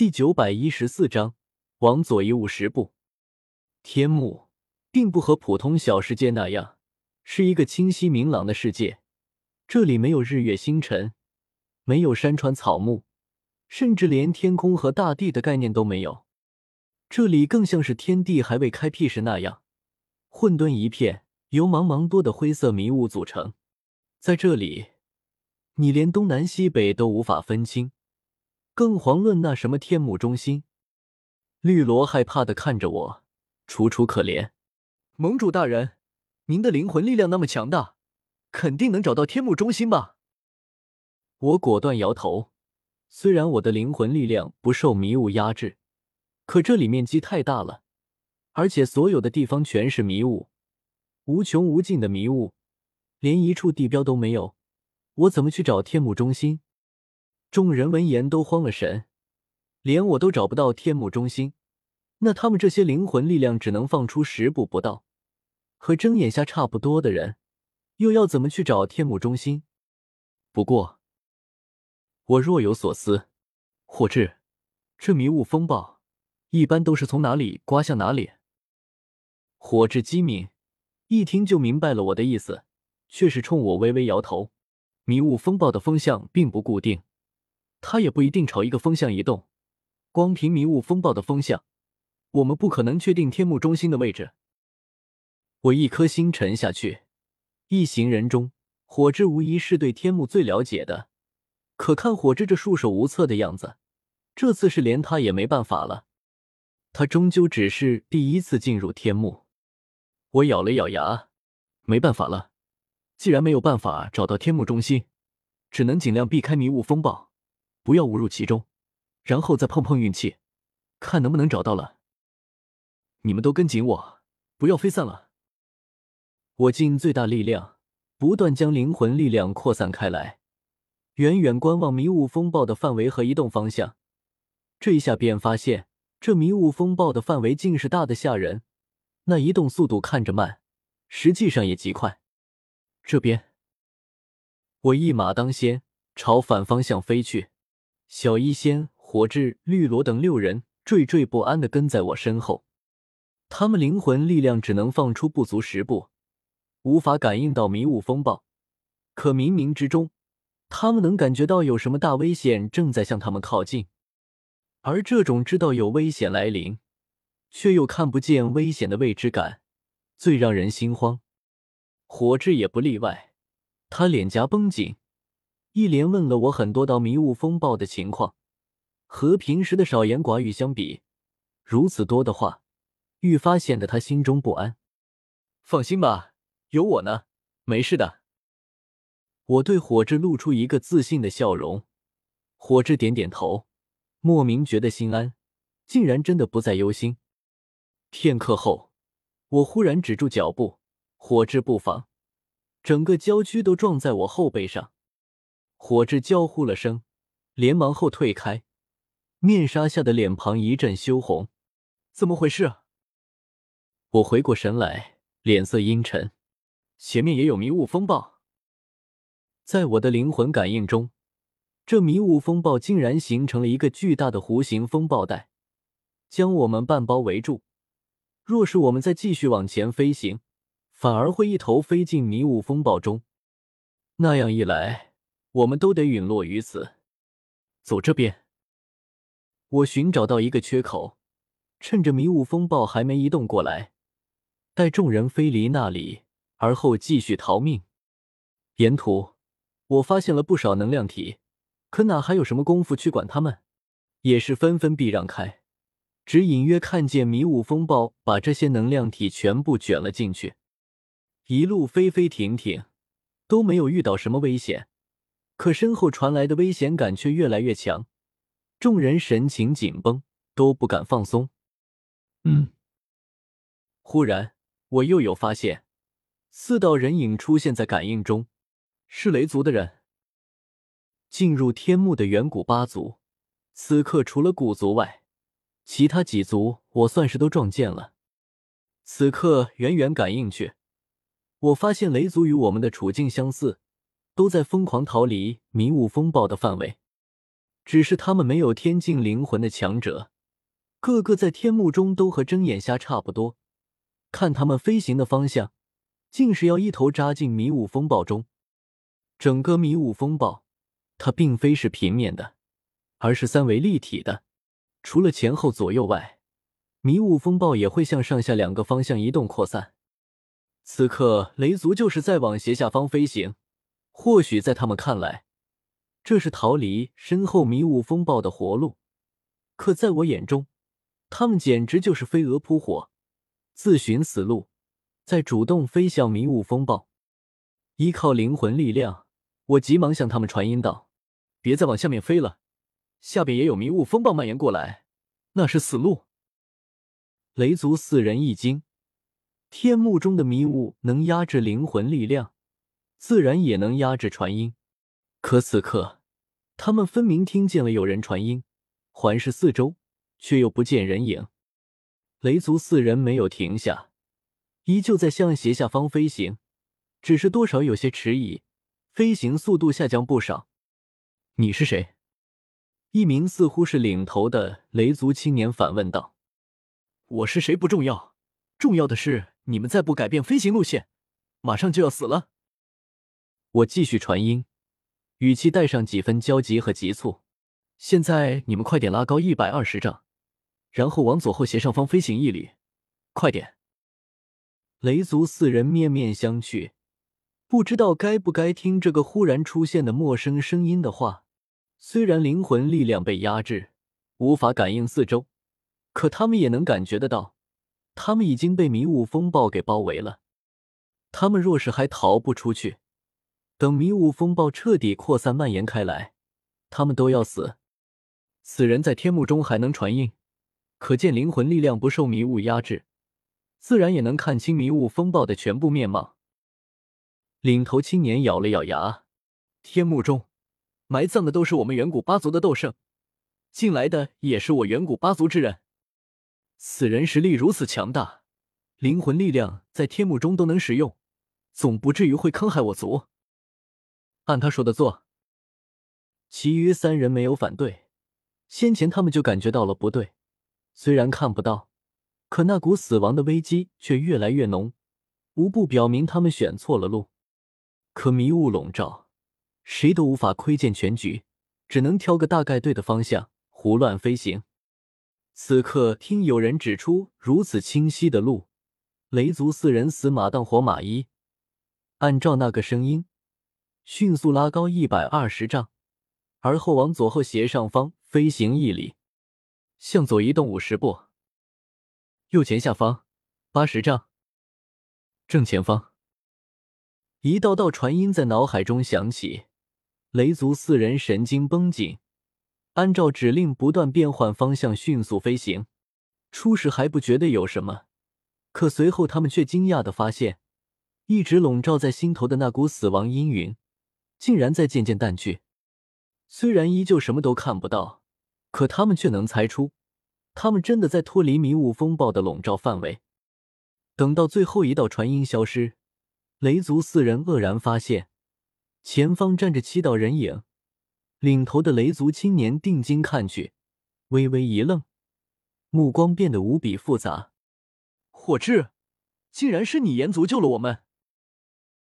第九百一十四章，往左移五十步。天幕并不和普通小世界那样，是一个清晰明朗的世界。这里没有日月星辰，没有山川草木，甚至连天空和大地的概念都没有。这里更像是天地还未开辟时那样，混沌一片，由茫茫多的灰色迷雾组成。在这里，你连东南西北都无法分清，更遑论那什么天幕中心。绿萝害怕的看着我，楚楚可怜：“盟主大人，您的灵魂力量那么强大，肯定能找到天幕中心吧？”我果断摇头。虽然我的灵魂力量不受迷雾压制。可这里面积太大了，而且所有的地方全是迷雾，无穷无尽的迷雾，连一处地标都没有，我怎么去找天幕中心？众人闻言都慌了神，连我都找不到天幕中心，那他们这些灵魂力量只能放出十步不到，和睁眼瞎差不多的人，又要怎么去找天幕中心？不过，我若有所思，火智，这迷雾风暴。一般都是从哪里刮向哪里。火智机敏，一听就明白了我的意思，却是冲我微微摇头。迷雾风暴的风向并不固定，它也不一定朝一个风向移动。光凭迷雾风暴的风向，我们不可能确定天幕中心的位置。我一颗心沉下去。一行人中，火之无疑是对天幕最了解的。可看火之这束手无策的样子，这次是连他也没办法了。他终究只是第一次进入天幕，我咬了咬牙，没办法了。既然没有办法找到天幕中心，只能尽量避开迷雾风暴，不要误入其中，然后再碰碰运气，看能不能找到了。你们都跟紧我，不要飞散了。我尽最大力量，不断将灵魂力量扩散开来，远远观望迷雾风暴的范围和移动方向。这一下便发现。这迷雾风暴的范围竟是大的吓人，那移动速度看着慢，实际上也极快。这边，我一马当先，朝反方向飞去。小医仙、火炙、绿萝等六人惴惴不安的跟在我身后，他们灵魂力量只能放出不足十步，无法感应到迷雾风暴。可冥冥之中，他们能感觉到有什么大危险正在向他们靠近。而这种知道有危险来临，却又看不见危险的未知感，最让人心慌。火智也不例外，他脸颊绷紧，一连问了我很多道迷雾风暴的情况，和平时的少言寡语相比，如此多的话，愈发显得他心中不安。放心吧，有我呢，没事的。我对火智露出一个自信的笑容，火智点点头。莫名觉得心安，竟然真的不再忧心。片刻后，我忽然止住脚步，火炙不防，整个娇躯都撞在我后背上。火炙娇呼了声，连忙后退开，面纱下的脸庞一阵羞红。怎么回事？我回过神来，脸色阴沉。前面也有迷雾风暴，在我的灵魂感应中。这迷雾风暴竟然形成了一个巨大的弧形风暴带，将我们半包围住。若是我们再继续往前飞行，反而会一头飞进迷雾风暴中。那样一来，我们都得陨落于此。走这边，我寻找到一个缺口，趁着迷雾风暴还没移动过来，待众人飞离那里，而后继续逃命。沿途，我发现了不少能量体。可哪还有什么功夫去管他们？也是纷纷避让开，只隐约看见迷雾风暴把这些能量体全部卷了进去。一路飞飞停停，都没有遇到什么危险，可身后传来的危险感却越来越强。众人神情紧绷，都不敢放松。嗯，忽然我又有发现，四道人影出现在感应中，是雷族的人。进入天幕的远古八族，此刻除了古族外，其他几族我算是都撞见了。此刻远远感应去，我发现雷族与我们的处境相似，都在疯狂逃离迷雾风暴的范围。只是他们没有天境灵魂的强者，个个在天幕中都和睁眼瞎差不多。看他们飞行的方向，竟是要一头扎进迷雾风暴中。整个迷雾风暴，它并非是平面的，而是三维立体的。除了前后左右外，迷雾风暴也会向上下两个方向移动扩散。此刻，雷族就是在往斜下方飞行。或许在他们看来，这是逃离身后迷雾风暴的活路，可在我眼中，他们简直就是飞蛾扑火，自寻死路，在主动飞向迷雾风暴。依靠灵魂力量，我急忙向他们传音道：“别再往下面飞了，下边也有迷雾风暴蔓延过来，那是死路。”雷族四人一惊，天幕中的迷雾能压制灵魂力量。自然也能压制传音，可此刻他们分明听见了有人传音，环视四周，却又不见人影。雷族四人没有停下，依旧在向斜下方飞行，只是多少有些迟疑，飞行速度下降不少。你是谁？一名似乎是领头的雷族青年反问道：“我是谁不重要，重要的是你们再不改变飞行路线，马上就要死了。”我继续传音，语气带上几分焦急和急促。现在你们快点拉高一百二十丈，然后往左后斜上方飞行一里，快点！雷族四人面面相觑，不知道该不该听这个忽然出现的陌生声音的话。虽然灵魂力量被压制，无法感应四周，可他们也能感觉得到，他们已经被迷雾风暴给包围了。他们若是还逃不出去，等迷雾风暴彻底扩散蔓延开来，他们都要死。此人在天幕中还能传音，可见灵魂力量不受迷雾压制，自然也能看清迷雾风暴的全部面貌。领头青年咬了咬牙：“天幕中埋葬的都是我们远古八族的斗圣，进来的也是我远古八族之人。此人实力如此强大，灵魂力量在天幕中都能使用，总不至于会坑害我族。”按他说的做。其余三人没有反对。先前他们就感觉到了不对，虽然看不到，可那股死亡的危机却越来越浓，无不表明他们选错了路。可迷雾笼罩，谁都无法窥见全局，只能挑个大概对的方向胡乱飞行。此刻听有人指出如此清晰的路，雷族四人死马当活马医，按照那个声音。迅速拉高一百二十丈，而后往左后斜上方飞行一里，向左移动五十步，右前下方八十丈，正前方。一道道传音在脑海中响起，雷族四人神经绷紧，按照指令不断变换方向，迅速飞行。初时还不觉得有什么，可随后他们却惊讶的发现，一直笼罩在心头的那股死亡阴云。竟然在渐渐淡去，虽然依旧什么都看不到，可他们却能猜出，他们真的在脱离迷雾风暴的笼罩范围。等到最后一道传音消失，雷族四人愕然发现，前方站着七道人影，领头的雷族青年定睛看去，微微一愣，目光变得无比复杂。火智，竟然是你炎族救了我们！